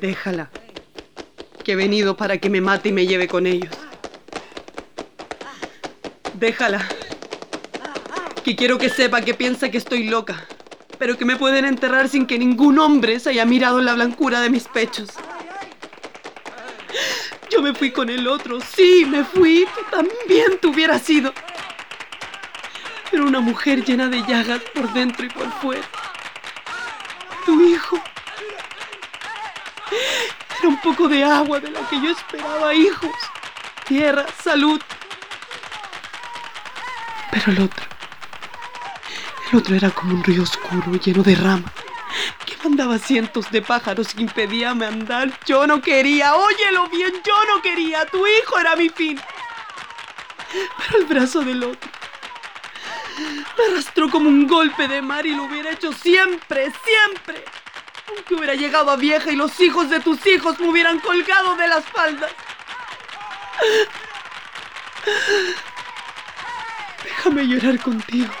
Déjala. Que he venido para que me mate y me lleve con ellos. Déjala. Que quiero que sepa que piensa que estoy loca, pero que me pueden enterrar sin que ningún hombre se haya mirado en la blancura de mis pechos. Yo me fui con el otro, sí, me fui, tú también te hubieras ido. Pero una mujer llena de llagas por dentro y por fuera. Tu hijo. Era un poco de agua de la que yo esperaba, hijos, tierra, salud. Pero el otro, el otro era como un río oscuro lleno de ramas que mandaba cientos de pájaros que impedíame andar. Yo no quería, óyelo bien, yo no quería, tu hijo era mi fin. Pero el brazo del otro me arrastró como un golpe de mar y lo hubiera hecho siempre, siempre. Aunque hubiera llegado a vieja y los hijos de tus hijos me hubieran colgado de las faldas. Déjame llorar contigo.